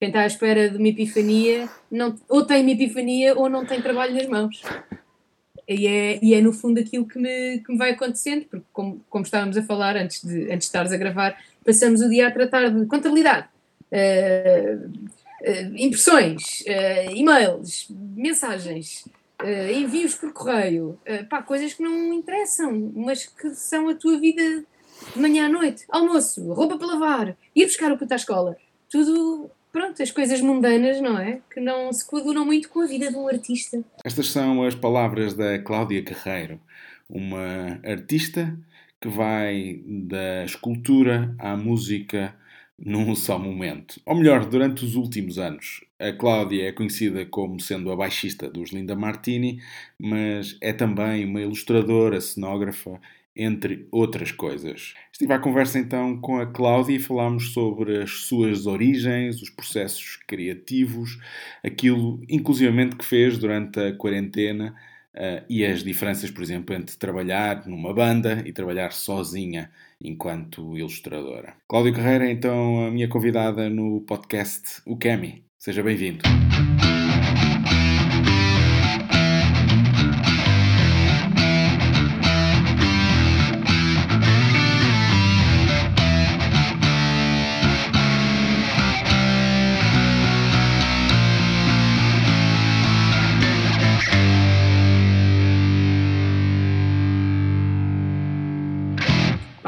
quem está à espera de uma epifania não, ou tem uma epifania ou não tem trabalho nas mãos. E é, e é no fundo aquilo que me, que me vai acontecendo, porque como, como estávamos a falar antes de, antes de estares a gravar, passamos o dia a tratar de contabilidade, uh, uh, impressões, uh, e-mails, mensagens, envios por correio, pá, coisas que não interessam, mas que são a tua vida de manhã à noite, almoço, roupa para lavar, ir buscar o puto à escola, tudo pronto, as coisas mundanas, não é? Que não se coadunam muito com a vida de um artista. Estas são as palavras da Cláudia Carreiro, uma artista que vai da escultura à música num só momento. Ou melhor, durante os últimos anos. A Cláudia é conhecida como sendo a baixista dos Linda Martini, mas é também uma ilustradora, cenógrafa entre outras coisas. Estive à conversa então com a Cláudia e falámos sobre as suas origens, os processos criativos, aquilo inclusivamente que fez durante a quarentena uh, e as diferenças, por exemplo, entre trabalhar numa banda e trabalhar sozinha enquanto ilustradora. Cláudia Carreira é então a minha convidada no podcast O Kemi. Seja bem-vindo.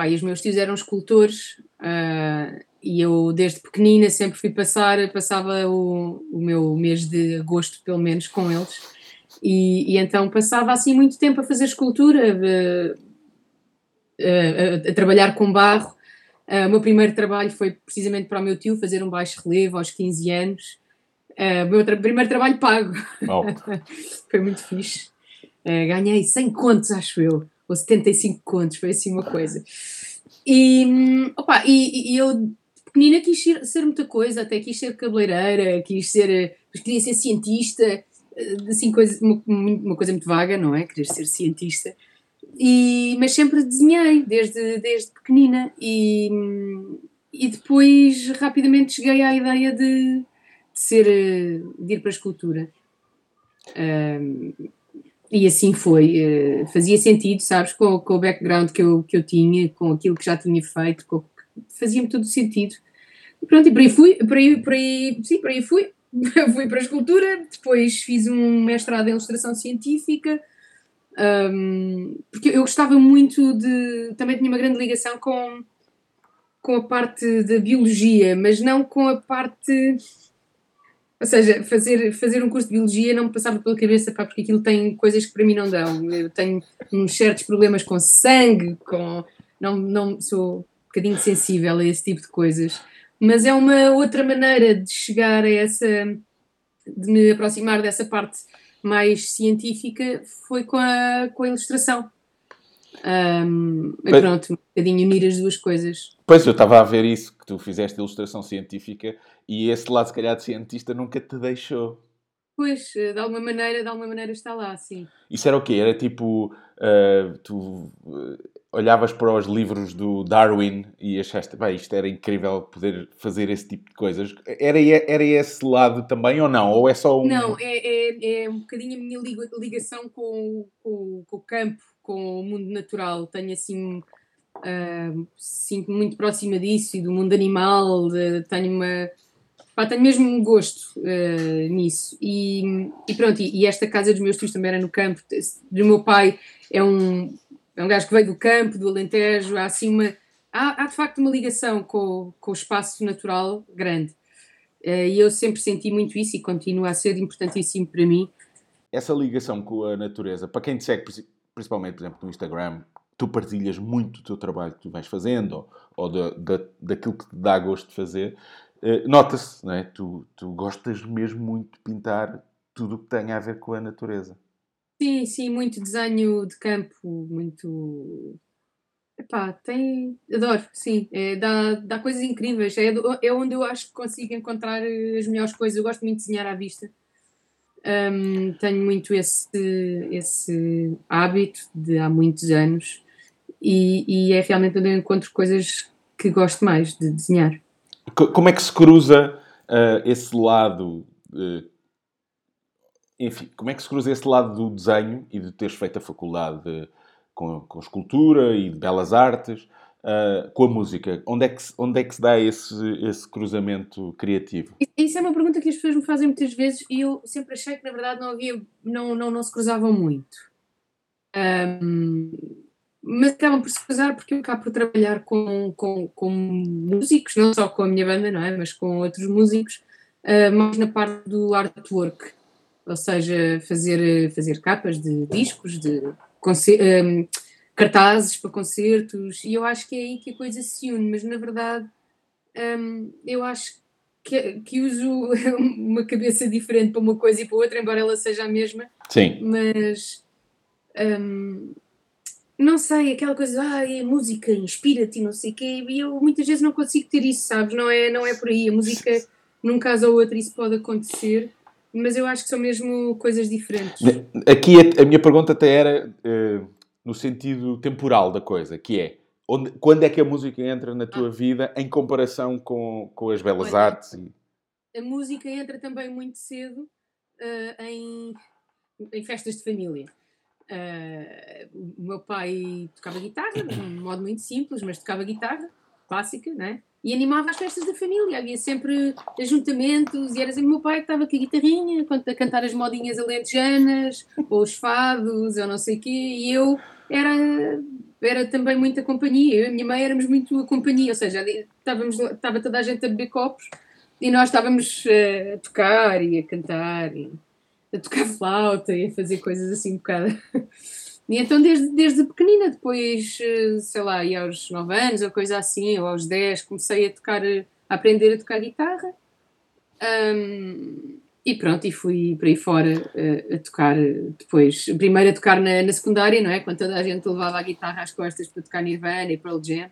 Pá, e os meus tios eram escultores uh, e eu desde pequenina sempre fui passar, passava o, o meu mês de agosto pelo menos com eles e, e então passava assim muito tempo a fazer escultura, uh, uh, a, a, trabalhar com barro. o meu primeiro trabalho foi precisamente para o meu tio fazer um baixo relevo aos 15 anos. o meu tra primeiro trabalho pago. Oh. foi muito fixe. ganhei 100 contos, acho eu ou 75 contos, foi assim uma coisa. E, opa, e, e eu, pequenina, quis ser, ser, muita coisa, até quis ser cabeleireira, quis ser, queria ser cientista, eh, assim, coisa, uma, uma coisa muito vaga, não é? Querer ser cientista. E, mas sempre desenhei, desde, desde pequenina, e, e depois rapidamente cheguei à ideia de, de ser, de ir para a escultura. Um, e assim foi, uh, fazia sentido, sabes, com, com, o background que eu, que eu tinha, com aquilo que já tinha feito, fazia-me todo sentido. E pronto, e por aí fui, por aí, por aí, sim, por aí fui. fui para a escultura, depois fiz um mestrado em ilustração científica, um, porque eu gostava muito de. Também tinha uma grande ligação com, com a parte da biologia, mas não com a parte ou seja, fazer, fazer um curso de biologia não me passava pela cabeça, pá, porque aquilo tem coisas que para mim não dão. Eu tenho uns certos problemas com sangue, com. Não, não sou um bocadinho sensível a esse tipo de coisas. Mas é uma outra maneira de chegar a essa. de me aproximar dessa parte mais científica foi com a, com a ilustração. Um, mas, pronto, um bocadinho unir as duas coisas. Pois, eu estava a ver isso, que tu fizeste ilustração científica e esse lado, se calhar, de cientista nunca te deixou. Pois, de alguma maneira, de alguma maneira está lá, sim. Isso era o quê? Era tipo, uh, tu uh, olhavas para os livros do Darwin e achaste, bem, isto era incrível poder fazer esse tipo de coisas. Era, era esse lado também ou não? Ou é só um... Não, é, é, é um bocadinho a minha ligação com, com, com o campo, com o mundo natural. Tenho assim, uh, sinto muito próxima disso e do mundo animal. De, tenho uma. Pá, tenho mesmo um gosto uh, nisso. E, e pronto, e, e, esta casa dos meus tios também era no campo. Do meu pai é um, é um gajo que veio do campo, do Alentejo. Há assim uma. Há, há de facto uma ligação com, com o espaço natural grande. Uh, e eu sempre senti muito isso e continua a ser importantíssimo para mim. Essa ligação com a natureza, para quem te segue principalmente, por exemplo, no Instagram, tu partilhas muito o teu trabalho que tu vais fazendo ou, ou da, da, daquilo que te dá gosto de fazer, eh, nota-se, não é? Tu, tu gostas mesmo muito de pintar tudo o que tem a ver com a natureza. Sim, sim, muito desenho de campo, muito. Epá, tem. Adoro, sim. É, dá, dá coisas incríveis. É, é onde eu acho que consigo encontrar as melhores coisas. Eu gosto muito de desenhar à vista. Um, tenho muito esse, esse hábito de há muitos anos e, e, é realmente onde eu encontro coisas que gosto mais de desenhar. Como é que se cruza uh, esse lado. Uh, enfim, como é que se cruza esse lado do desenho e de teres feito a faculdade de, com, com escultura e de belas artes uh, com a música? Onde é que, onde é que se dá esse, esse cruzamento criativo? Isso é uma pergunta que as pessoas me fazem muitas vezes e eu sempre achei que na verdade não havia, não, não, não se cruzavam muito. Um, mas acabam por se cruzar porque eu acabo por trabalhar com, com, com músicos, não só com a minha banda, não é? Mas com outros músicos, uh, mais na parte do artwork, ou seja, fazer, fazer capas de discos, de um, cartazes para concertos, e eu acho que é aí que a coisa se une, mas na verdade um, eu acho que, que uso uma cabeça diferente para uma coisa e para outra, embora ela seja a mesma. Sim. Mas um, não sei, aquela coisa, ah, a música inspira-te e não sei o quê, e eu muitas vezes não consigo ter isso, sabes? Não é, não é por aí. A música, num caso ou outro, isso pode acontecer, mas eu acho que são mesmo coisas diferentes. Aqui a, a minha pergunta até era uh, no sentido temporal da coisa, que é onde, quando é que a música entra na tua ah. vida em comparação com, com as belas Olha, artes? E... A música entra também muito cedo uh, em, em festas de família. Uh, o meu pai tocava guitarra, de um modo muito simples, mas tocava guitarra, clássica, né? E animava as festas da família. Havia sempre ajuntamentos, e era sempre o meu pai que estava com a guitarrinha, a cantar as modinhas alentejanas, ou os fados, ou não sei o quê, e eu era, era também muita companhia. Eu e a minha mãe éramos muito a companhia, ou seja, estávamos, estava toda a gente a beber copos e nós estávamos uh, a tocar e a cantar. E a tocar flauta e a fazer coisas assim um bocado. E então desde, desde pequenina, depois, eh, sei lá, e aos 9 anos ou coisa assim, ou aos 10, comecei a tocar, a aprender a tocar guitarra. Um, e pronto, e fui por aí fora a, eh, a tocar depois, primeiro a tocar na, na, secundária, não é? Quando toda a gente levava a guitarra às costas para tocar Nirvana e Pearl Jam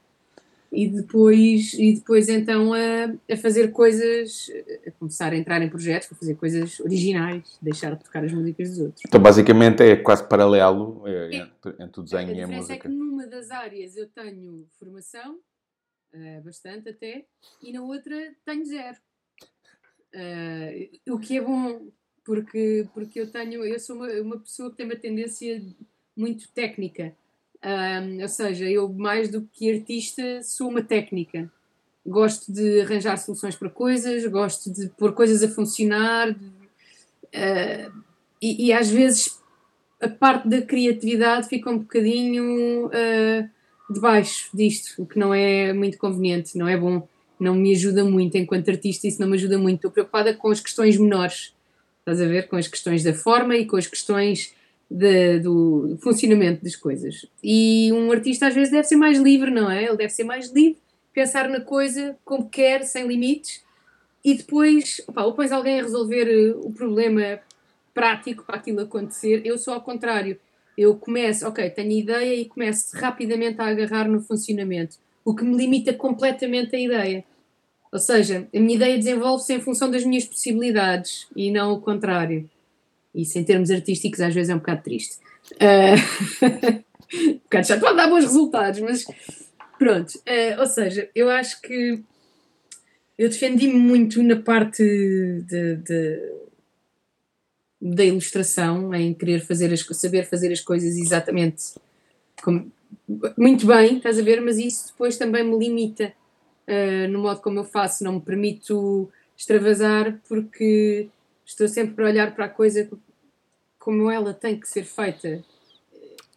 e depois, e depois então a, a, fazer coisas, a começar a entrar em projetos, a fazer coisas originais, deixar de tocar as músicas dos outros. Então basicamente é quase paralelo é, entre, entre, o desenho e a música. A diferença é que numa das áreas eu tenho formação, uh, bastante até, e na outra tenho zero. Uh, o que é bom, porque, porque eu tenho, eu sou uma, uma pessoa que tem uma tendência muito técnica ou seja, eu mais do que artista sou uma técnica. Gosto de arranjar soluções para coisas, gosto de pôr coisas a funcionar de, uh, e, e, às vezes a parte da criatividade fica um bocadinho uh, debaixo disto, o que não é muito conveniente, não é bom, não me ajuda muito enquanto artista, isso não me ajuda muito. Estou preocupada com as questões menores, estás a ver? Com as questões da forma e com as questões de, do funcionamento das coisas. E um artista às vezes deve ser mais livre, não é? Ele deve ser mais livre, pensar na coisa como quer, sem limites, e depois, opa, ou pões alguém a resolver eh, o problema prático para aquilo acontecer. Eu sou ao contrário. Eu começo, ok, tenho ideia e começo rapidamente a agarrar no funcionamento, o que me limita completamente a ideia. Ou seja, a minha ideia desenvolve-se em função das minhas possibilidades e não o contrário. Isso em termos artísticos às vezes é um bocado triste. Uh, um bocado chato, pode dar bons resultados, mas pronto. Uh, ou seja, eu acho que eu defendi-me muito na parte de, de, da ilustração, em querer fazer as, saber fazer as coisas exatamente como, muito bem, estás a ver, mas isso depois também me limita uh, no modo como eu faço, não me permito extravasar porque estou sempre para olhar para a coisa como ela tem que ser feita.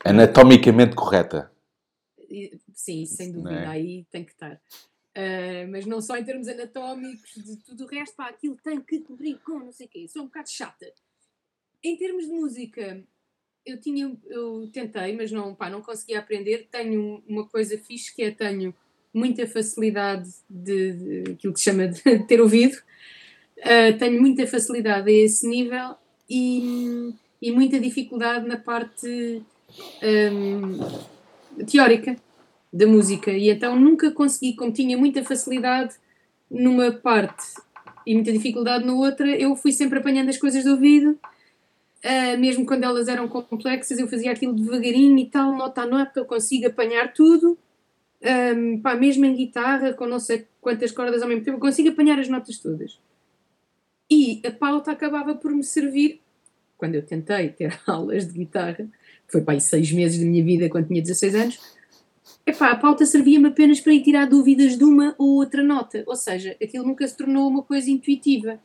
Anatomicamente correta. Sim, sem dúvida, é? aí tem que estar. Uh, mas não só em termos anatómicos, de tudo o resto, pá, aquilo tem que cobrir com não sei o quê. Sou um bocado chata. Em termos de música, eu tinha, eu tentei, mas não, pá, não consegui aprender. Tenho uma coisa fixe que é tenho muita facilidade de, de aquilo que se chama de ter ouvido Uh, tenho muita facilidade a esse nível e, e muita dificuldade na parte um, teórica da música. E então nunca consegui, como tinha muita facilidade numa parte e muita dificuldade na outra, eu fui sempre apanhando as coisas do ouvido. Uh, mesmo quando elas eram complexas, eu fazia aquilo devagarinho e tal, nota a nota, eu consigo apanhar tudo. Um, pá, mesmo em guitarra, com não sei quantas cordas ao mesmo tempo, eu consigo apanhar as notas todas. E a pauta acabava por me servir, quando eu tentei ter aulas de guitarra, foi para aí seis meses da minha vida quando tinha 16 anos, epá, a pauta servia-me apenas para ir tirar dúvidas de uma ou outra nota. Ou seja, aquilo nunca se tornou uma coisa intuitiva.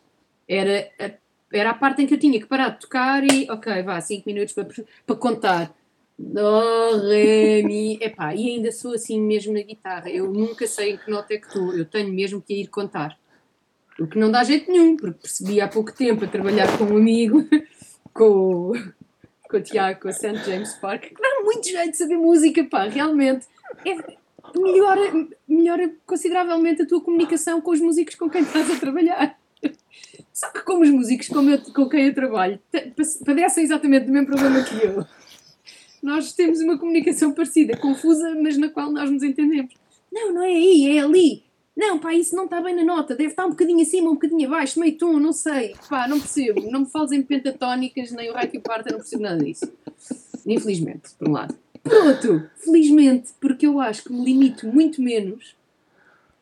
Era a, era a parte em que eu tinha que parar de tocar e, ok, vá, cinco minutos para, para contar. Do, ré, mi. Epá, e ainda sou assim mesmo na guitarra. Eu nunca sei em que nota é que estou. Eu tenho mesmo que ir contar. O que não dá jeito nenhum, porque percebi há pouco tempo a trabalhar com um amigo, com, com o Tiago, com o St. James Park, que dá muito jeito de saber música, pá, realmente. É, melhora, melhora consideravelmente a tua comunicação com os músicos com quem estás a trabalhar. Só que como os músicos com, eu, com quem eu trabalho padecem exatamente o mesmo problema que eu, nós temos uma comunicação parecida, confusa, mas na qual nós nos entendemos. Não, não é aí, é ali. Não, pá, isso não está bem na nota, deve estar um bocadinho acima, um bocadinho abaixo, meio tom, não sei. Pá, não percebo. Não me fales em pentatónicas, nem o raio que parta, não percebo nada disso. Infelizmente, por um lado. Por outro, felizmente, porque eu acho que me limito muito menos.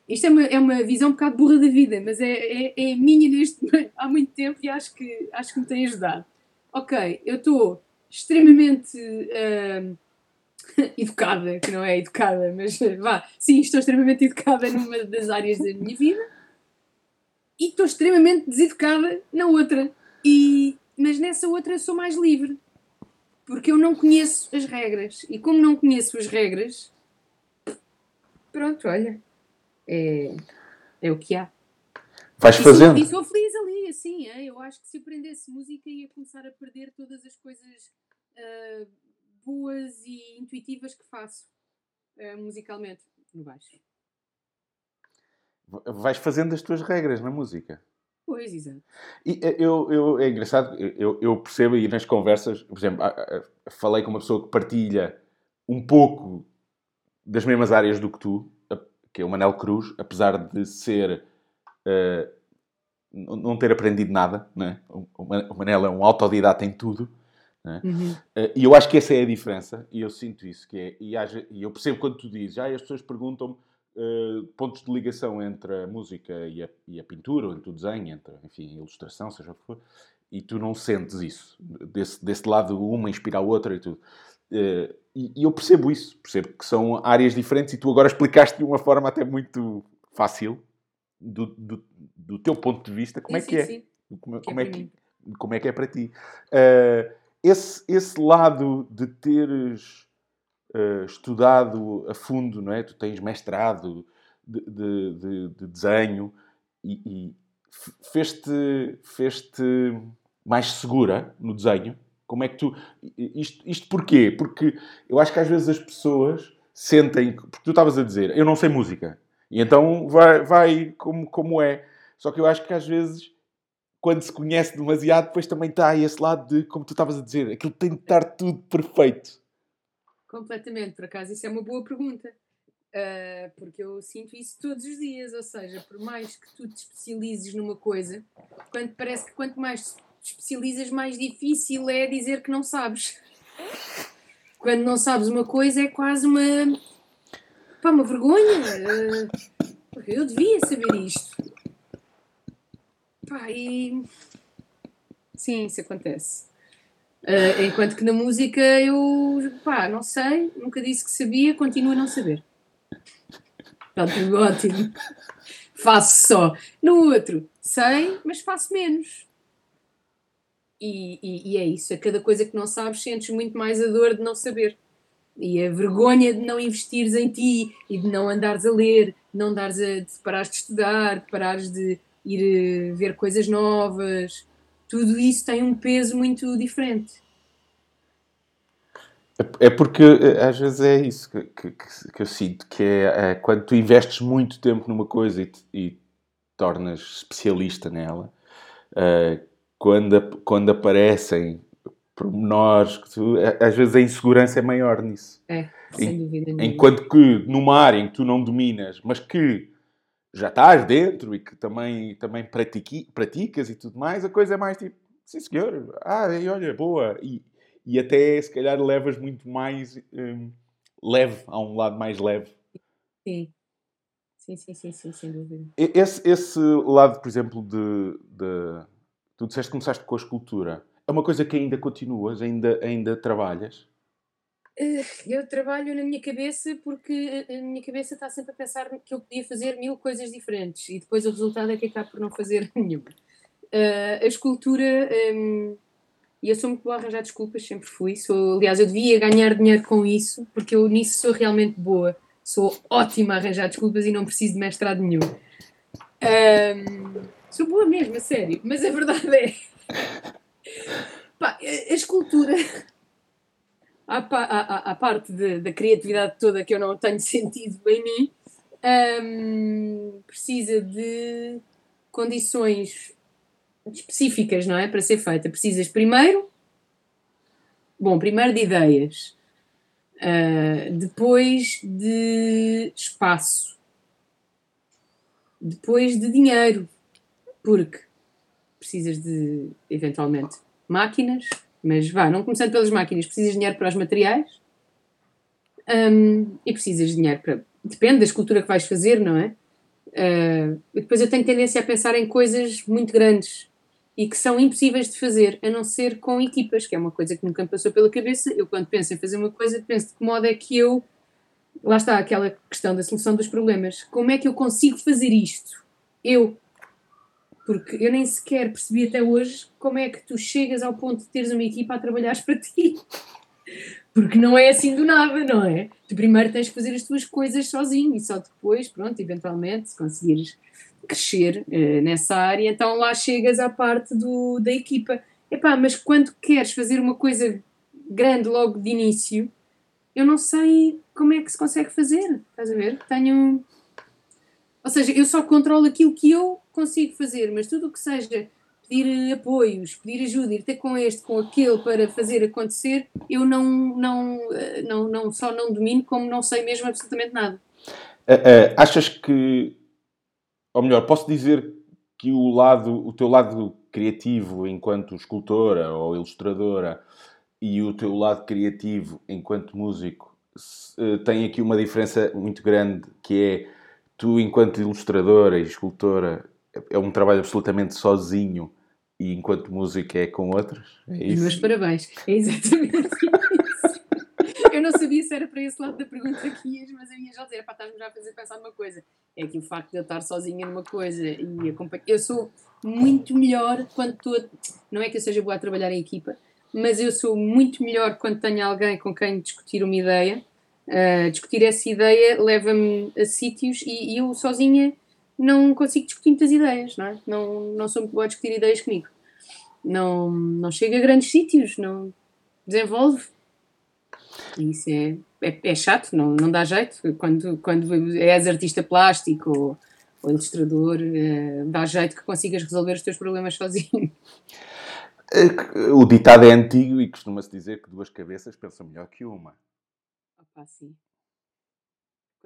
Isto é uma, é uma visão um bocado burra da vida, mas é, é, é minha neste há muito tempo e acho que, acho que me tem ajudado. Ok, eu estou extremamente uh, educada, que não é educada, mas vá, sim, estou extremamente educada numa das áreas da minha vida e estou extremamente deseducada na outra. E, mas nessa outra sou mais livre porque eu não conheço as regras. E como não conheço as regras, pronto, olha, é, é o que há. Vais fazendo. E sou feliz ali, assim, eu acho que se aprendesse música ia começar a perder todas as coisas uh, boas e intuitivas que faço uh, musicalmente no baixo. Vais fazendo as tuas regras na música. Pois, exato. E eh, eu, eu, é engraçado, eu, eu percebo e nas conversas, por exemplo, falei com uma pessoa que partilha um pouco das mesmas áreas do que tu, que é o Manel Cruz, apesar de ser. Uh, não ter aprendido nada, né? o Manel é um autodidata em tudo. Né? Uhum. Uh, e eu acho que essa é a diferença, e eu sinto isso. Que é, e, haja, e eu percebo quando tu dizes, ah, as pessoas perguntam-me uh, pontos de ligação entre a música e a, e a, pintura, ou entre o desenho, entre enfim, a ilustração, seja o que for, e tu não sentes isso. Desse, desse lado, uma inspira a outra e tudo. Uh, e, e, eu percebo isso, percebo que são áreas diferentes e tu agora explicaste de uma forma até muito fácil, do, do, do teu ponto de vista, como sim, é que sim, é. Sim. Como, como, é, é que, como é que é para ti. Uh, esse, esse lado de teres uh, estudado a fundo, não é? Tu tens mestrado de, de, de, de desenho e, e fez-te fez mais segura no desenho? Como é que tu. Isto, isto porquê? Porque eu acho que às vezes as pessoas sentem. Porque tu estavas a dizer, eu não sei música. E então vai, vai como, como é. Só que eu acho que às vezes, quando se conhece demasiado, depois também está esse lado de, como tu estavas a dizer, aquilo tem de estar tudo perfeito. Completamente, por acaso, isso é uma boa pergunta. Uh, porque eu sinto isso todos os dias, ou seja, por mais que tu te especializes numa coisa, quando parece que quanto mais te especializas, mais difícil é dizer que não sabes. Quando não sabes uma coisa é quase uma pá, uma vergonha. Uh, eu devia saber isto. Pá, e sim, isso acontece. Uh, enquanto que na música eu, pá, não sei, nunca disse que sabia, continuo a não saber. Tudo ótimo. faço só. No outro, sei, mas faço menos. E, e, e, é isso. A cada coisa que não sabes, sentes muito mais a dor de não saber. E a vergonha de não investires em ti e de não andares a ler, de não dares a, de parares de estudar, parares de ir eh, ver coisas novas tudo isso tem um peso muito diferente. É porque eh, às vezes é isso que, que, que eu sinto, que é, é, quando tu investes muito tempo numa coisa e, e tornas especialista nela, uh, quando, quando aparecem pormenores, tu, é, às vezes a insegurança é maior nisso. É, sem dúvida. Enquanto que numa área em que tu não dominas, mas que já estás dentro e que também, também pratiqui, praticas e tudo mais, a coisa é mais tipo, sim senhor, ah, e olha, boa. E, e até se calhar levas muito mais um, leve, a um lado mais leve. Sim. Sim, sim, sim, sim sem dúvida. Esse, esse lado, por exemplo, de, de Tu disseste que começaste com a escultura. É uma coisa que ainda continuas, ainda, ainda trabalhas? Eh, eu trabalho na minha cabeça porque a minha cabeça está sempre a pensar que eu podia fazer mil coisas diferentes e depois o resultado é que acabo por não fazer nenhuma. Uh, a escultura, um, e eu sou muito boa a arranjar desculpas, sempre fui. Sou, aliás, eu devia ganhar dinheiro com isso porque eu nisso sou realmente boa. Sou ótima a arranjar desculpas e não preciso de mestrado nenhum. Um, sou boa mesmo, a sério, mas a verdade é. Pá, a escultura à, à, à parte de, da criatividade toda que eu não tenho sentido em mim, um, precisa de condições específicas, não é? Para ser feita. Precisas primeiro, bom, primeiro de ideias, uh, depois de espaço, depois de dinheiro, porque precisas de, eventualmente, máquinas, mas vá, não começando pelas máquinas, precisas de dinheiro para os materiais um, e precisas de dinheiro para. Depende da escultura que vais fazer, não é? Uh, depois eu tenho tendência a pensar em coisas muito grandes e que são impossíveis de fazer, a não ser com equipas, que é uma coisa que nunca me passou pela cabeça. Eu, quando penso em fazer uma coisa, penso de que modo é que eu. Lá está aquela questão da solução dos problemas. Como é que eu consigo fazer isto? Eu, porque eu nem sequer percebi até hoje como é que tu chegas ao ponto de teres uma equipa a trabalhar para ti. Porque não é assim do nada, não é? Tu primeiro tens que fazer as tuas coisas sozinho e só depois, pronto, eventualmente, se conseguires crescer uh, nessa área, então lá chegas à parte do, da equipa. Epá, mas quando queres fazer uma coisa grande logo de início, eu não sei como é que se consegue fazer. Estás a ver? Tenho. Ou seja, eu só controlo aquilo que eu consigo fazer, mas tudo o que seja pedir apoios, pedir ajuda, ir ter com este, com aquele para fazer acontecer, eu não, não, não, não só não domino, como não sei mesmo absolutamente nada. Uh, uh, achas que, ou melhor, posso dizer que o lado, o teu lado criativo enquanto escultora ou ilustradora e o teu lado criativo enquanto músico uh, tem aqui uma diferença muito grande que é tu enquanto ilustradora e escultora é um trabalho absolutamente sozinho e enquanto música é com outros? É isso? Meus parabéns. É exatamente isso. Eu não sabia se era para esse lado da pergunta que ias, mas eu ia já dizer, para estás-me já a fazer pensar numa coisa. É que o facto de eu estar sozinha numa coisa e acompanhar. Eu sou muito melhor quando estou. Não é que eu seja boa a trabalhar em equipa, mas eu sou muito melhor quando tenho alguém com quem discutir uma ideia. Uh, discutir essa ideia leva-me a sítios e, e eu sozinha não consigo discutir muitas ideias, não é? Não, não sou muito boa a discutir ideias comigo. Não, não chego a grandes sítios, não desenvolve. Isso é, é, é, chato, não, não dá jeito. Quando, quando és artista plástico ou, ou ilustrador, é, dá jeito que consigas resolver os teus problemas sozinho. O ditado é antigo e costuma-se dizer que duas cabeças pensam melhor que uma. Opa, sim.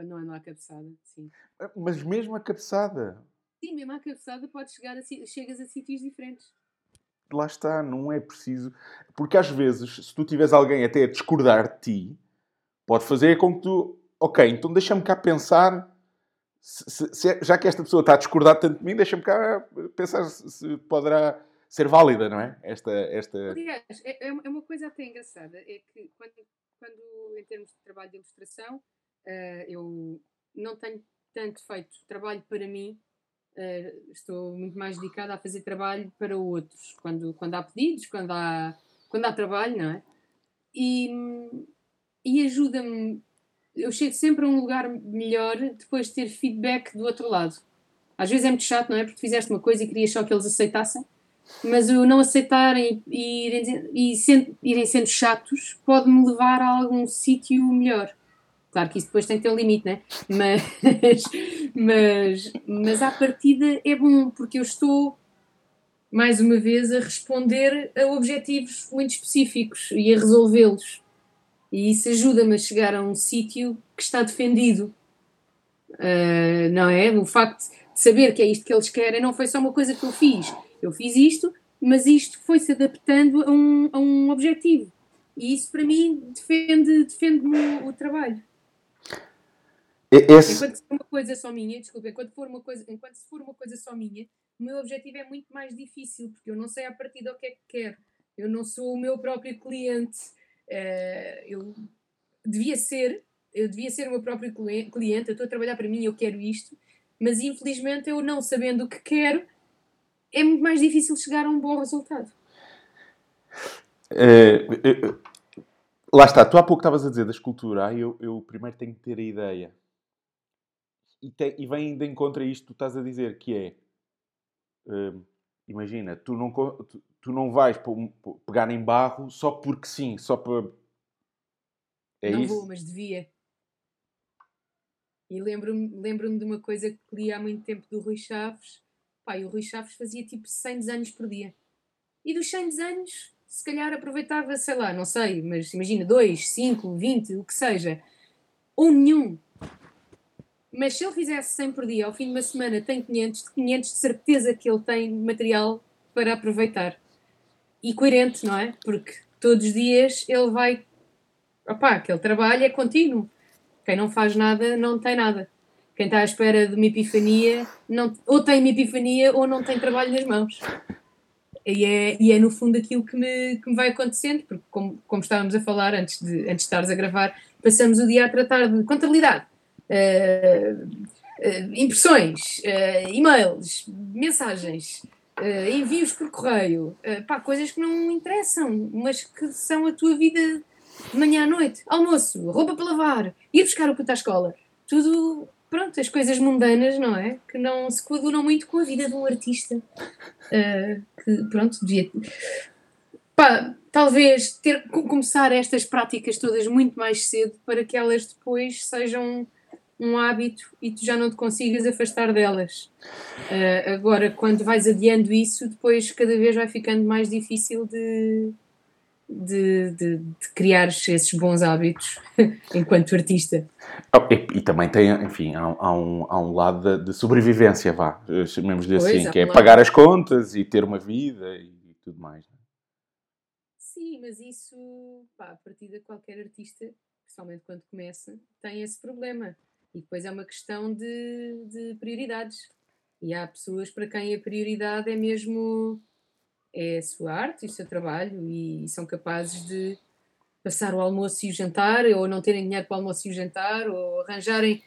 Quando não andam à cabeçada, sim. Ah, mas mesmo a cabeçada? Sim, mesmo à cabeçada pode chegar a, chegas a sítios diferentes. Lá está, não é preciso. Porque às vezes, se tu tiveres alguém até a discordar de ti, pode fazer com que tu. Ok, então deixa-me cá pensar. Se, se, já que esta pessoa está a discordar tanto de mim, deixa-me cá pensar se, se poderá ser válida, não é? Esta, esta... Aliás, é, é uma coisa até engraçada, é que quando, quando em termos de trabalho de ilustração, Uh, eu não tenho tanto feito trabalho para mim, uh, estou muito mais dedicada a fazer trabalho para outros, quando, quando há pedidos, quando há, quando há trabalho, não é? E, e ajuda-me, eu chego sempre a um lugar melhor depois de ter feedback do outro lado. Às vezes é muito chato, não é? Porque fizeste uma coisa e querias só que eles aceitassem, mas o não aceitarem e e sendo, irem sendo chatos pode-me levar a algum sítio melhor. Claro que isso depois tem que ter um limite, né? Mas, mas, mas à partida é bom, porque eu estou, mais uma vez, a responder a objetivos muito específicos e a resolvê-los. E isso ajuda-me a chegar a um sítio que está defendido. Uh, não é? O facto de saber que é isto que eles querem não foi só uma coisa que eu fiz. Eu fiz isto, mas isto foi-se adaptando a um, a um objetivo. E isso, para mim, defende, defende o, o trabalho. Esse... Enquanto se for uma coisa só minha, desculpa, enquanto, for uma coisa, enquanto se for uma coisa só minha, o meu objetivo é muito mais difícil, porque eu não sei a partir do que é que quero. Eu não sou o meu próprio cliente. Uh, eu devia ser, eu devia ser o meu próprio cliente, eu estou a trabalhar para mim, eu quero isto, mas infelizmente eu não sabendo o que quero, é muito mais difícil chegar a um bom resultado. Uh, uh, lá está, tu há pouco estavas a dizer da escultura, ah, eu, eu primeiro tenho que ter a ideia. E, te, e vem de encontro a isto que tu estás a dizer, que é, uh, imagina, tu não, tu, tu não vais pegar em barro só porque sim, só para... É não isso? vou, mas devia. E lembro-me lembro de uma coisa que li há muito tempo do Rui Chaves. Pai, o Rui Chaves fazia tipo 100 desenhos por dia. E dos 100 desenhos, se calhar aproveitava, sei lá, não sei, mas imagina 2, 5, 20, o que seja. Ou nenhum. Mas se ele fizesse 100 por dia, ao fim de uma semana tem 500, de 500 de certeza que ele tem material para aproveitar. E coerente, não é? Porque todos os dias ele vai. Opá, aquele trabalho é contínuo. Quem não faz nada não tem nada. Quem está à espera de uma epifania não, ou tem uma epifania ou não tem trabalho nas mãos. E é, e é no fundo aquilo que me, que me vai acontecendo, porque como, como estávamos a falar antes de, antes de estares a gravar, passamos o dia a tratar de contabilidade, impressões, uh, e-mails, mensagens, envios por correio, pá, coisas que não interessam, mas que são a tua vida de manhã à noite, almoço, roupa para lavar, ir buscar o puto à escola, tudo, pronto, as coisas mundanas, não é? Que não se coadunam muito com a vida de um artista. Uh, que, pronto, devia. Pá, talvez ter, começar estas práticas todas muito mais cedo para que elas depois sejam um hábito e tu já não te consigas afastar delas. Uh, agora, quando vais adiando isso, depois cada vez vai ficando mais difícil de, de, de, de criar esses bons hábitos enquanto artista. Oh, e, e, também tem, enfim, há, há, um, há um lado de, de sobrevivência, vá, chamemos-lhe assim, que é pagar as contas e ter uma vida e, e tudo mais. Né? Sim, mas isso, pá, a partir de qualquer artista, principalmente quando começa, tem esse problema. E depois é uma questão de, de prioridades. E há pessoas para quem a prioridade é mesmo é a sua arte e o seu trabalho e são capazes de passar o almoço e o jantar ou não terem dinheiro para o almoço e o jantar ou arranjarem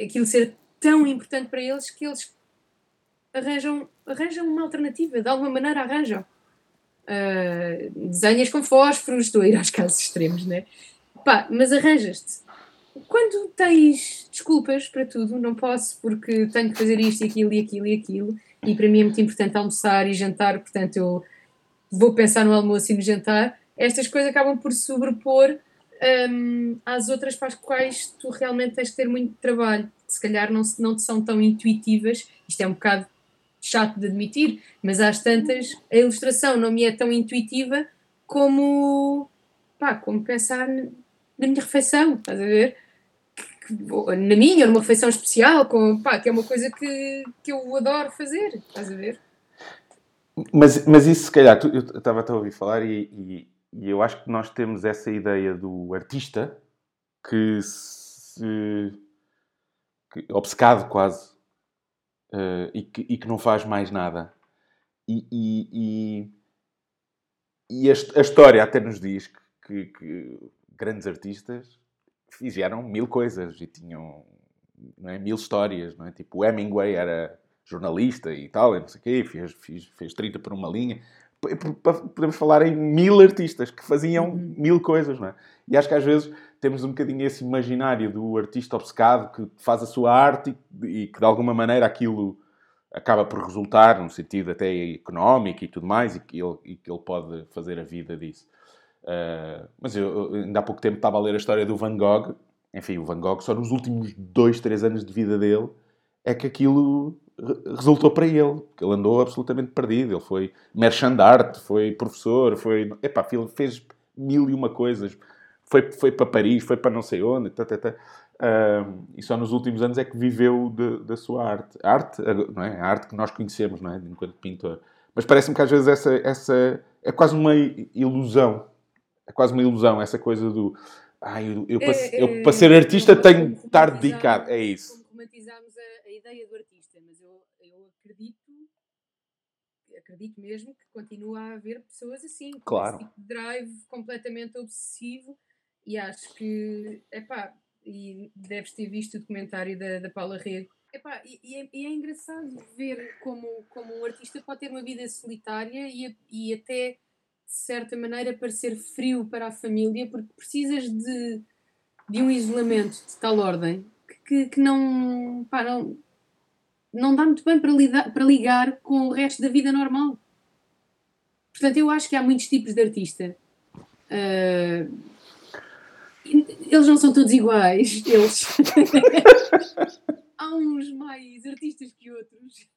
aquilo ser tão importante para eles que eles arranjam, arranjam uma alternativa, de alguma maneira arranjam. Uh, desenhas com fósforos, estou a ir aos casos extremos, né? Pá, mas arranjas-te. Quando tens desculpas para tudo, não posso porque tenho que fazer isto e aquilo e aquilo e aquilo, e para mim é muito importante almoçar e jantar, portanto eu vou pensar no almoço e no jantar. Estas coisas acabam por sobrepor um, às outras para as quais tu realmente tens de ter muito trabalho, se calhar não, não te são tão intuitivas. Isto é um bocado chato de admitir, mas às tantas a ilustração não me é tão intuitiva como, pá, como pensar na minha refeição, estás a ver? Na minha, numa refeição especial, com, pá, que é uma coisa que, que eu adoro fazer, estás a ver? Mas, mas isso, se calhar, tu, eu estava a ouvir falar e, e, e, eu acho que nós temos essa ideia do artista que se. Que, obcecado quase uh, e, que, e que não faz mais nada. E, e, e, a, a, história até nos diz que, que, que grandes artistas fizeram mil coisas e tinham é, mil histórias, não é? Tipo, o Hemingway era jornalista e tal, e não sei o quê, fez, fez, fez 30 por uma linha. Podemos falar em mil artistas que faziam uhum. mil coisas, não é? E acho que às vezes temos um bocadinho esse imaginário do artista obcecado que faz a sua arte e, e que de alguma maneira aquilo acaba por resultar, num sentido até económico e tudo mais, e que ele, e que ele pode fazer a vida disso. Uh, mas eu, ainda há pouco tempo estava a ler a história do Van Gogh. Enfim, o Van Gogh só nos últimos dois, três anos de vida dele é que aquilo resultou para ele. Que ele andou absolutamente perdido. Ele foi merchant art, foi professor, foi... Epá, fez mil e uma coisas. Foi, foi para Paris, foi para não sei onde. Tá, tá, tá. Uh, e só nos últimos anos é que viveu da sua arte. A arte, não é? A arte que nós conhecemos, não é? Enquanto pintor. Mas parece-me que às vezes essa, essa é quase uma ilusão é quase uma ilusão essa coisa do ah, eu, eu, para, é, eu, é, para ser artista tenho que estar dedicado. É isso. Como romantizamos a, a, ideia do artista, mas eu, eu acredito, acredito mesmo que continua a haver pessoas assim, com claro. esse tipo de drive completamente obsessivo e acho que, epá, e deves ter visto o documentário da, da Paula Rego. Epá, e, e, é, e é engraçado ver como, como um artista pode ter uma vida solitária e, e até de certa maneira, parecer frio para a família, porque precisas de, de um isolamento de tal ordem que, que não, pá, não, não dá muito bem para, lidar, para ligar com o resto da vida normal. Portanto, eu acho que há muitos tipos de artista. Uh, eles não são todos iguais, eles. há uns mais artistas que outros,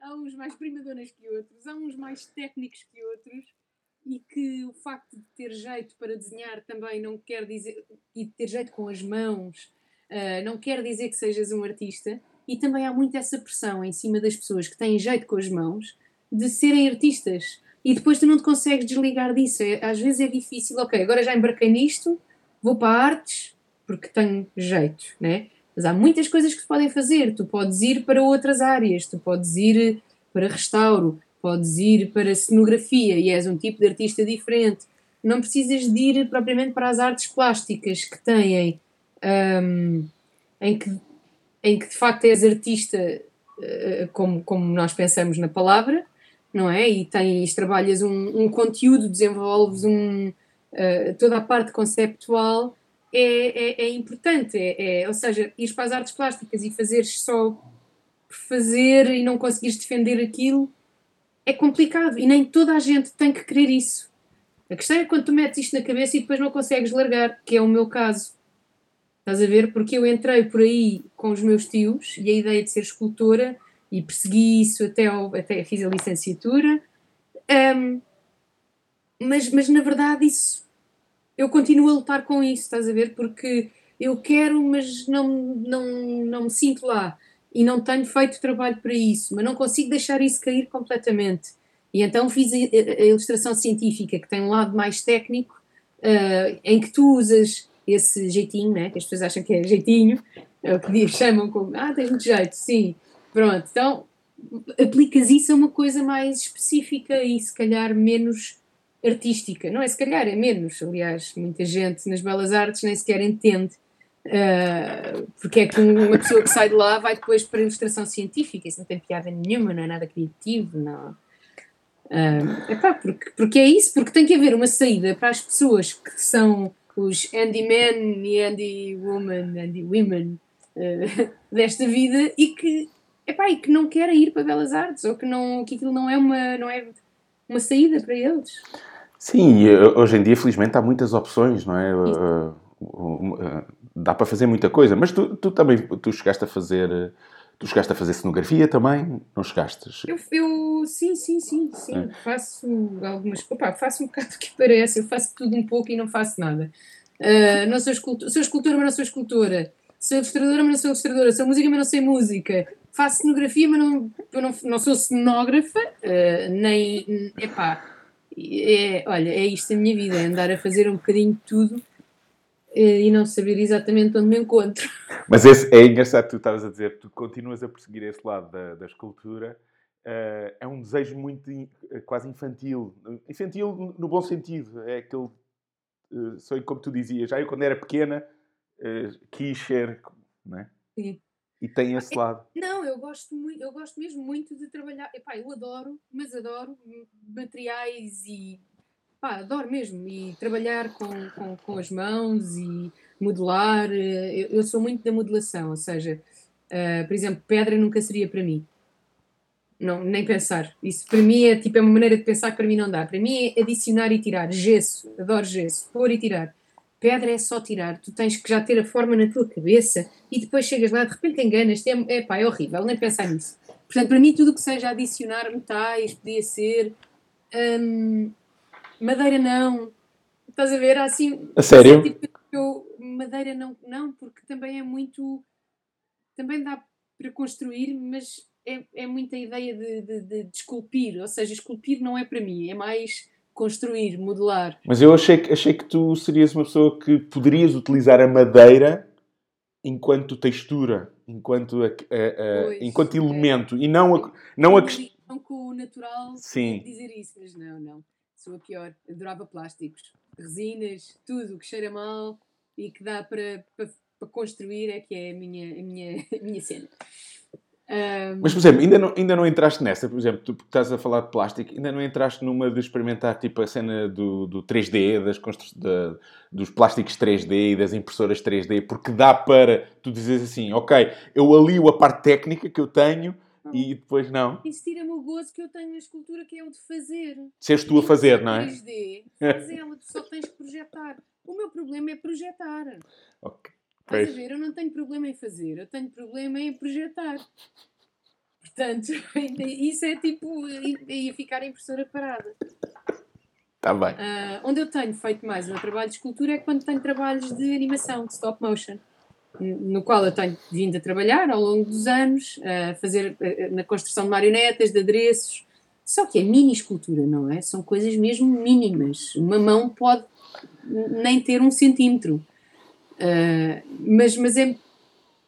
há uns mais primadonas que outros, há uns mais técnicos que outros e que o facto de ter jeito para desenhar também não quer dizer e de ter jeito com as mãos uh, não quer dizer que sejas um artista. E também há muito essa pressão em cima das pessoas que têm jeito com as mãos de serem artistas. E depois tu não te consegues desligar disso. É, às vezes é difícil, ok, agora já embarquei nisto vou para artes porque tenho jeito, né? mas há muitas coisas que se podem fazer. Tu podes ir para outras áreas, tu podes ir para restauro podes ir para cenografia e és um tipo de artista diferente. Não precisas de ir propriamente para as artes plásticas que têm, um, em, que, em que de facto és artista uh, como, como nós pensamos na palavra, não é? E tens, trabalhas um, um conteúdo, desenvolves um, uh, toda a parte conceptual. É, é, é importante, é, é, ou seja, ir para as artes plásticas e fazeres só por fazer e não conseguires defender aquilo, é complicado e nem toda a gente tem que querer isso. A questão é quando tu metes isto na cabeça e depois não consegues largar, que é o meu caso. Estás a ver? Porque eu entrei por aí com os meus tios e a ideia de ser escultora e persegui isso até, ao, até fiz a licenciatura. Um, mas, mas na verdade isso eu continuo a lutar com isso, estás a ver? Porque eu quero, mas não, não, não me sinto lá e não tenho feito trabalho para isso, mas não consigo deixar isso cair completamente. E então fiz a, ilustração científica, que tem um lado mais técnico, uh, em que tu usas esse jeitinho, né, que as pessoas acham que é jeitinho, é o que chamam como, ah, tens muito jeito, sim, pronto. Então aplicas isso a uma coisa mais específica e se calhar menos artística. Não é se calhar, é menos. Aliás, muita gente nas belas artes nem sequer entende Uh, porque é que uma pessoa que sai de lá vai depois para a ilustração científica, isso não tem piada nenhuma, não é nada criativo, não. Uh, epá, porque, porque é isso, porque tem que haver uma saída para as pessoas que são os Andy Men e Andy Woman, Andy Women uh, desta vida e que, epá, e que não querem ir para Belas Artes ou que, não, que aquilo não é, uma, não é uma saída para eles. Sim, hoje em dia, felizmente, há muitas opções, não é? Dá para fazer muita coisa, mas tu, tu também tu chegaste a fazer tu chegaste a fazer cenografia também, não chegaste? Eu, eu sim, sim, sim, sim, é. faço algumas, opa, faço um bocado o que parece, eu faço tudo um pouco e não faço nada. Uh, não sou escultora, sou escultora, mas não sou escultora. Sou ilustradora, mas não sou ilustradora. Sou música, mas não sei música. Faço cenografia, mas não, não, não sou cenógrafa, uh, nem, epá, é, olha, é isto a minha vida, é andar a fazer um bocadinho de tudo e não saber exatamente onde me encontro. Mas esse, é engraçado tu estavas a dizer, tu continuas a perseguir esse lado da, da escultura. Uh, é um desejo muito uh, quase infantil. Infantil no bom sentido. É aquele. Uh, sou como tu dizias, já eu quando era pequena quis ser. Não é? Sim. E tem esse lado. Não, eu gosto, muito, eu gosto mesmo muito de trabalhar. Epá, eu adoro, mas adoro materiais e pá, adoro mesmo. E trabalhar com, com, com as mãos e modelar. Eh, eu, eu, sou muito da modelação, ou seja, uh, por exemplo, pedra nunca seria para mim. Não, nem pensar. Isso para mim é tipo é uma maneira de pensar que para mim não dá. Para mim é adicionar e tirar. Gesso, adoro gesso. Pôr e tirar. Pedra é só tirar. Tu tens que já ter a forma na tua cabeça e depois chegas lá, de repente enganas. É, é pá, é horrível, nem pensar nisso. Portanto, para mim, tudo que seja adicionar metais, podia ser. Hum, Madeira não. Estás a ver? Assim, a sério? Tipo, eu, madeira não, não, porque também é muito. Também dá para construir, mas é, é muita ideia de, de, de, de, esculpir. Ou seja, esculpir não é para mim, é mais construir, modelar. Mas eu achei, achei que tu serias uma pessoa que poderias utilizar a madeira enquanto textura, enquanto, a, a, a, pois, enquanto elemento, é. e não a, não a questão. Com o natural Sim. dizer isso, mas não, não. Sou a pior. Adorava plásticos, resinas, tudo que cheira mal e que dá para, para, para construir é que é a minha, a minha, a minha cena. Um... Mas, por exemplo, ainda não, ainda não entraste nessa, por exemplo, tu estás a falar de plástico, ainda não entraste numa de experimentar tipo a cena do, do 3D, das de, dos plásticos 3D e das impressoras 3D, porque dá para tu dizes assim, ok, eu alio a parte técnica que eu tenho. E depois não. Isso tira-me o gozo que eu tenho na escultura, que é o de fazer. Seres tu a fazer, não é? 3D, fazê-la, tu só tens que projetar. O meu problema é projetar. Ok. Estás a ver? Eu não tenho problema em fazer, eu tenho problema em projetar. Portanto, isso é tipo. ia ficar a impressora parada. Está bem. Uh, onde eu tenho feito mais o meu trabalho de escultura é quando tenho trabalhos de animação, de stop motion, no qual eu tenho vindo a trabalhar ao longo dos anos, a fazer na construção de marionetas, de adereços. Só que é mini escultura, não é? São coisas mesmo mínimas. Uma mão pode nem ter um centímetro. Uh, mas, mas é,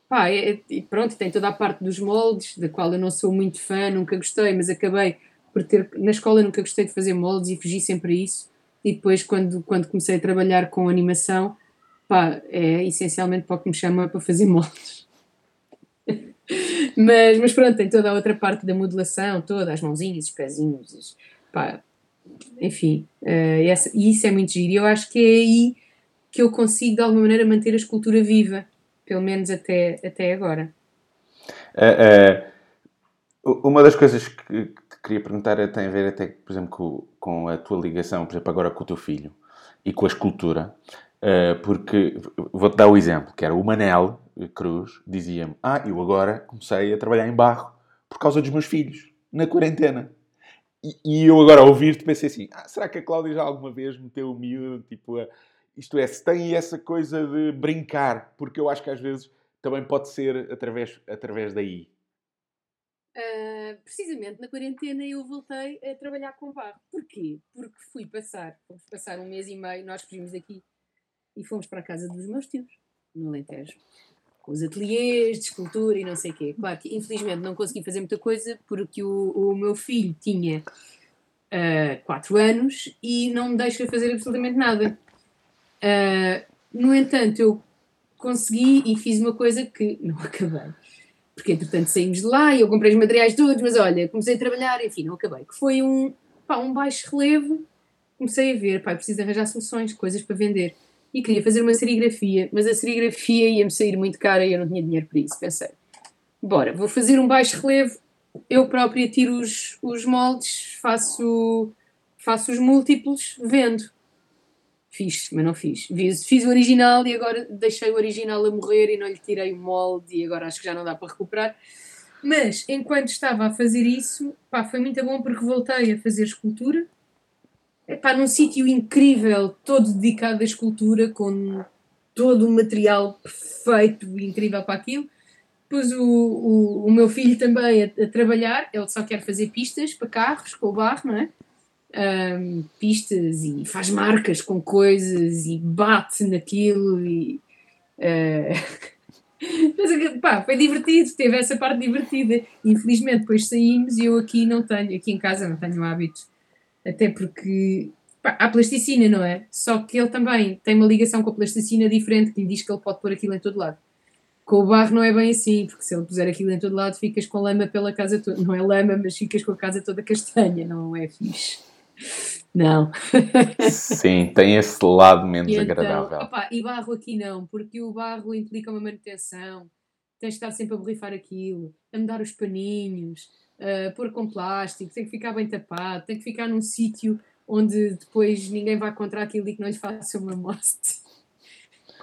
pá, é, é, pronto, tem toda a parte dos moldes, da qual eu não sou muito fã, nunca gostei, mas acabei por ter, na escola nunca gostei de fazer moldes e fugi sempre a isso, e depois quando, quando comecei a trabalhar com animação, pá, é essencialmente para o que me chama para fazer moldes. mas, mas pronto, tem toda a outra parte da modelação, toda, as mãozinhas, os pezinhos, pá, enfim, uh, essa, e isso é muito giro, e eu acho que é aí que eu consigo de alguma maneira manter a escultura viva, pelo menos até, até agora. Uh, uh, uma das coisas que, te queria perguntar tem a ver até, por exemplo, com, com, a tua ligação, por exemplo, agora com o teu filho e com a escultura, porque vou-te dar o exemplo, que era o Manel Cruz, dizia-me, ah, eu agora comecei a trabalhar em barro por causa dos meus filhos, na quarentena. E, e eu agora, ao ouvir-te, pensei assim, ah, será que a Cláudia já alguma vez meteu o miúdo, tipo, a isto é, se tem essa coisa de brincar, porque eu acho que às vezes também pode ser através, através daí. Uh, precisamente na quarentena eu voltei a trabalhar com barro. Porquê? Porque fui passar, fomos passar um mês e meio, nós fugimos daqui e fomos para a casa dos meus tios, no Alentejo, com os ateliês de escultura e não sei o quê. Claro que infelizmente não consegui fazer muita coisa porque o, o meu filho tinha 4 uh, ah, anos e não me deixa fazer absolutamente nada. Uh, no entanto, eu consegui e fiz uma coisa que não acabei. Porque, entretanto, saímos de lá e eu comprei os materiais todos, mas olha, comecei a trabalhar, enfim, não acabei. Que foi um, pá, um baixo relevo. Comecei a ver, pá, preciso arranjar soluções, coisas para vender. E queria fazer uma serigrafia, mas a serigrafia ia-me sair muito cara e eu não tinha dinheiro para isso. Pensei, bora, vou fazer um baixo relevo, eu própria tiro os, os moldes, faço, faço os múltiplos, vendo. Fiz, mas não fiz. Fiz, fiz o original e agora deixei o original a morrer e não lhe tirei o molde e agora acho que já não dá para recuperar. Mas enquanto estava a fazer isso, pá, foi muito bom porque voltei a fazer escultura. Epá, num sítio incrível, todo dedicado à escultura, com todo o material perfeito e incrível para aquilo. Depois o, o, o meu filho também a, a, trabalhar, ele só quer fazer pistas para carros com o barro, não é? um, pistas e faz marcas com coisas e bate naquilo e uh... Mas, pá, foi divertido, teve essa parte divertida. Infelizmente, depois saímos e eu aqui não tenho, aqui em casa não tenho hábito. Até porque pá, há plasticina, não é? Só que ele também tem uma ligação com a plasticina diferente que lhe diz que ele pode pôr aquilo em todo lado. Com o barro não é bem assim, porque se ele puser aquilo em todo lado, ficas com lama pela casa toda. Não é lama, mas ficas com a casa toda castanha, não é fixe. Não. Sim, tem esse lado menos e então, agradável. Opa, e barro aqui não, porque o barro implica uma manutenção, tens de estar sempre a borrifar aquilo, a mudar os paninhos, uh, pôr com plástico, tem que ficar bem tapado, tem que ficar num sítio onde depois ninguém vai contra aquilo e que não lhe faça uma mostra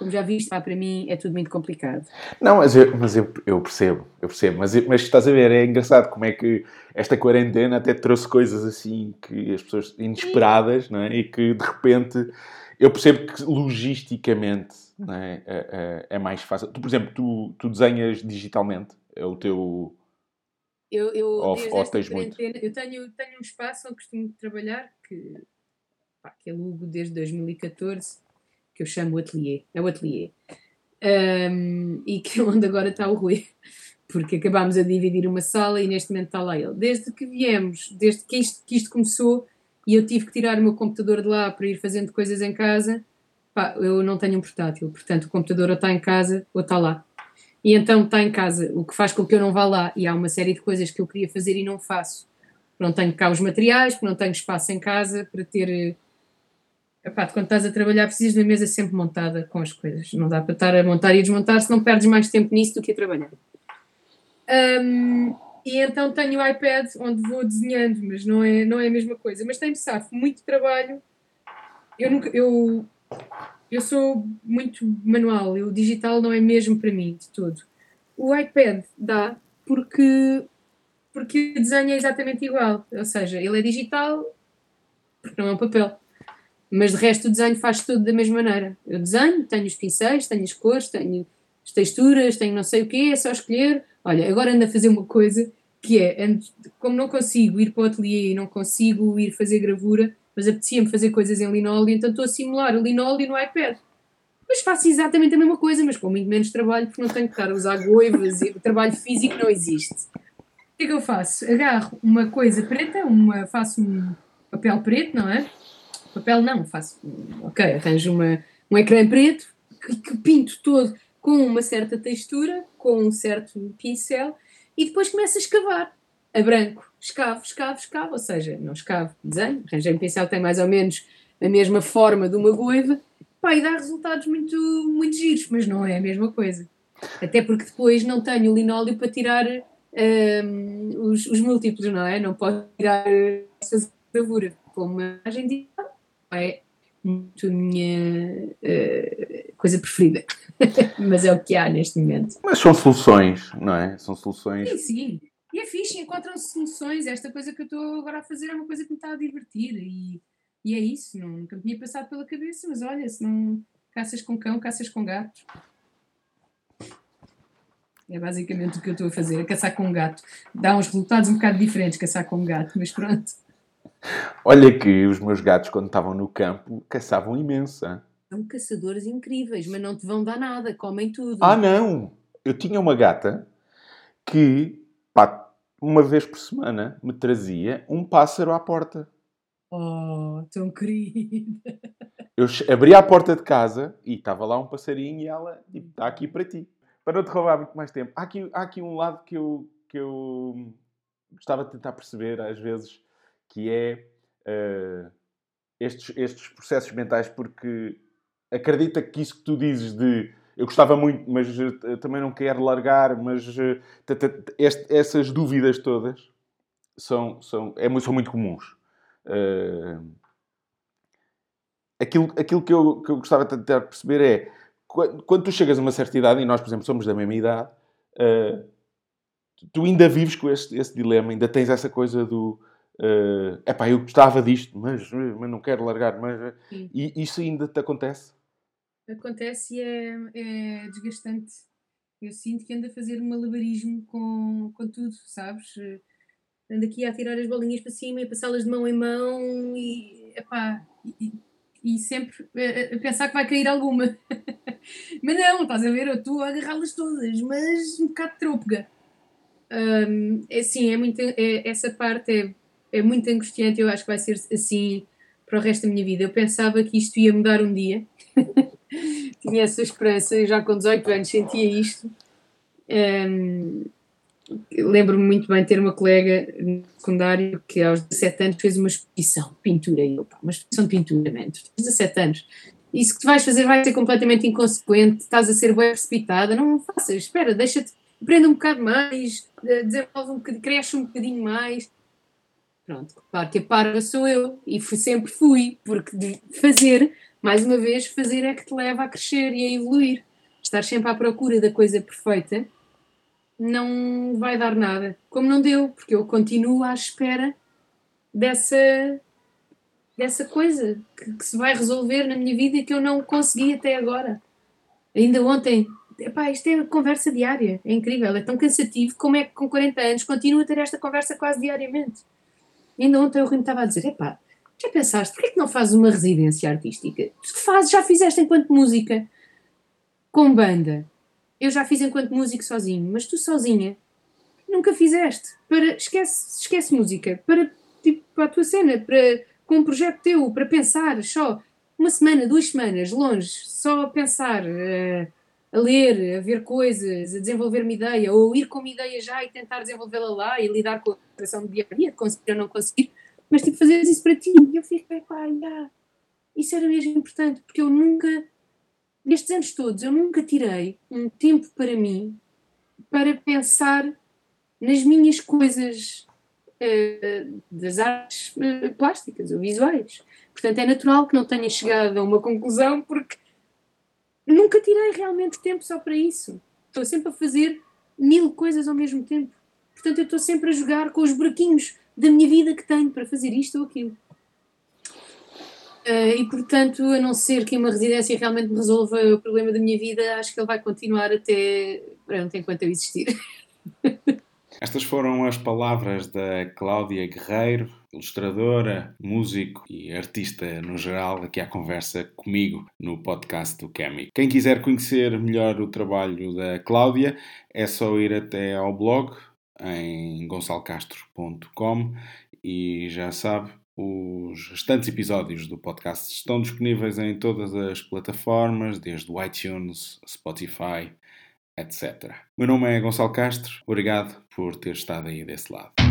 como já viste, pá, para mim é tudo muito complicado. Não, mas eu, mas eu, eu percebo, eu percebo, mas, mas estás a ver, é engraçado como é que esta quarentena até trouxe coisas assim que as pessoas inesperadas, não é? E que de repente eu percebo que logisticamente é, é, é, é mais fácil. Tu, por exemplo, tu, tu desenhas digitalmente, é o teu. Eu, eu, ou, ou tens muito? eu tenho, tenho um espaço onde costumo trabalhar que pá, que alugo desde 2014, que eu chamo o Atelier. É o Atelier. Um, e que é onde agora está o Rui, porque acabámos a dividir uma sala e neste momento está lá ele. Desde que viemos, desde que isto, que isto começou e eu tive que tirar o meu computador de lá para ir fazendo coisas em casa, pá, eu não tenho um portátil, portanto o computador ou está em casa ou está lá. E então está em casa, o que faz com que eu não vá lá. E há uma série de coisas que eu queria fazer e não faço. Não tenho cá os materiais, não tenho espaço em casa para ter. Eh, epá, quando estás a trabalhar, precisas da mesa sempre montada com as coisas. Não dá para estar a montar e desmontar, se não perdes mais tempo nisso do que a trabalhar. Um, e então tenho o iPad onde vou desenhando, mas não é, não é a mesma coisa. Mas tem-me safo muito trabalho. Eu, nunca, eu eu sou muito manual, o digital não é mesmo para mim de tudo. O iPad dá porque, porque o desenho é exatamente igual, ou seja, ele é digital porque não é um papel. Mas de resto o desenho faz tudo da mesma maneira. Eu desenho, tenho os pincéis, tenho as cores, tenho as texturas, tenho não sei o quê, é só escolher. Olha, agora ando a fazer uma coisa que é, como não consigo ir para o ateliê e não consigo ir fazer gravura, mas apetecia-me fazer coisas em linóleo, então estou a simular o linóleo no iPad. Mas faço exatamente a mesma coisa, mas com muito menos trabalho, porque não tenho que estar a usar goivas e o trabalho físico não existe. O que é que eu faço? Agarro uma coisa preta, uma, faço um papel preto, não é? Papel não, faço. Ok, arranjo uma, um ecrã preto que, que pinto todo com uma certa textura, com um certo pincel, e depois começo a escavar a branco escavo, escavo, escavo, ou seja, não escavo, desenho, arranjei um pincel que tem mais ou menos a mesma forma de uma goiva, pá, e dá resultados muito, muito giros, mas não é a mesma coisa. Até porque depois não tenho linóleo para tirar um, os, os, múltiplos, não é? Não posso tirar essa gravura com uma imagem digital. É muito a minha uh, coisa preferida. mas é o que há neste momento. Mas são soluções, não é? São soluções. Sim, sim. E é fixe, encontram-se soluções. Esta coisa que eu estou agora a fazer é uma coisa que me está a divertir. E, e é isso, não, nunca me tinha passado pela cabeça, mas olha, se não caças com cão, caças com gato. É basicamente o que eu estou a fazer, a caçar com um gato. Dá uns resultados um bocado diferentes caçar com um gato, mas pronto. Olha que os meus gatos, quando estavam no campo, caçavam imensa. São caçadores incríveis, mas não te vão dar nada, comem tudo. Ah, não! Eu tinha uma gata que pá, uma vez por semana me trazia um pássaro à porta. Oh, tão querida! Eu abria a porta de casa e estava lá um passarinho e ela, tipo, está aqui para ti. Para não te roubar muito mais tempo. Há aqui, há aqui um lado que eu, que eu gostava de tentar perceber, às vezes, que é uh, estes, estes processos mentais, porque acredita que isso que tu dizes de eu gostava muito, mas uh, também não quero largar, mas este, essas dúvidas todas são, são, é, são muito comuns. Uh, aquilo, aquilo que, eu, que eu gostava de tentar perceber é quando, quando, tu chegas a uma certa idade, e nós, por exemplo, somos da mesma idade, tu ainda vives com esse, esse, dilema, ainda tens essa coisa do é uh, pá, eu gostava disto, mas, mas não quero largar. Mas, e isso ainda te acontece? Acontece e é, é desgastante. Eu sinto que ando a fazer um malabarismo com, com tudo, sabes? Ando aqui a tirar as bolinhas para cima e passá-las de mão em mão e, epá, e, e sempre a, pensar que vai cair alguma. mas não, estás a ver? Eu estou a agarrá-las todas, mas um bocado trôpega. Um, é assim, é muito, é, essa parte é, é muito angustiante. Eu acho que vai ser assim para o resto da minha vida. Eu pensava que isto ia mudar um dia. tinha essa esperança, eu já com 18 anos sentia isto. Um, Lembro-me muito bem ter uma colega no secundário que aos 17 anos fez uma exposição de pintura. E eu, pá, uma exposição de pintura, man, tu tens 17 anos. Isso que tu vais fazer vai ser completamente inconsequente, estás a ser bem precipitada, não faças, espera, deixa-te, aprenda um bocado mais, eh, desenvolve um bocadinho, cresce um bocadinho mais. Pronto, claro que a parva sou eu, e fui, sempre fui, porque de fazer mais uma vez, fazer é que te leva a crescer e a evoluir. Estar sempre à procura da coisa perfeita não vai dar nada. Como não deu, porque eu continuo à espera dessa, dessa coisa que, que se vai resolver na minha vida e que eu não consegui até agora. Ainda ontem, epá, isto é conversa diária, é incrível, é tão cansativo como é que com 40 anos continuo a ter esta conversa quase diariamente. Ainda ontem o me estava a dizer, epá, já pensaste, porquê é que não fazes uma residência artística? Tu fazes, já fizeste enquanto música, com banda. Eu já fiz enquanto músico sozinho, mas tu sozinha nunca fizeste. Para, esquece, esquece música, para, tipo, para a tua cena, para, com um projeto teu, para pensar só uma semana, duas semanas, longe, só a pensar, a, a ler, a ver coisas, a desenvolver uma ideia, ou ir com uma ideia já e tentar desenvolvê-la lá e lidar com a pressão do dia a dia, conseguir ou não conseguir mas tipo, fazeres isso para ti. E eu fiquei, pá, yeah, isso era mesmo importante, porque eu nunca, nestes anos todos, eu nunca tirei um tempo para mim para pensar nas minhas coisas uh, das artes uh, plásticas ou visuais. Portanto, é natural que não tenha chegado a uma conclusão, porque nunca tirei realmente tempo só para isso. Estou sempre a fazer mil coisas ao mesmo tempo. Portanto, eu estou sempre a jogar com os buraquinhos da minha vida que tenho para fazer isto ou aquilo. Uh, e portanto, a não ser que uma residência realmente me resolva o problema da minha vida, acho que ele vai continuar até pronto, enquanto eu existir. Estas foram as palavras da Cláudia Guerreiro, ilustradora, músico e artista no geral, aqui à conversa comigo no podcast do Chemic. Quem quiser conhecer melhor o trabalho da Cláudia, é só ir até ao blog em gonçalcastro.com e já sabe, os restantes episódios do podcast estão disponíveis em todas as plataformas, desde o iTunes, Spotify, etc. Meu nome é Gonçalo Castro, obrigado por ter estado aí desse lado.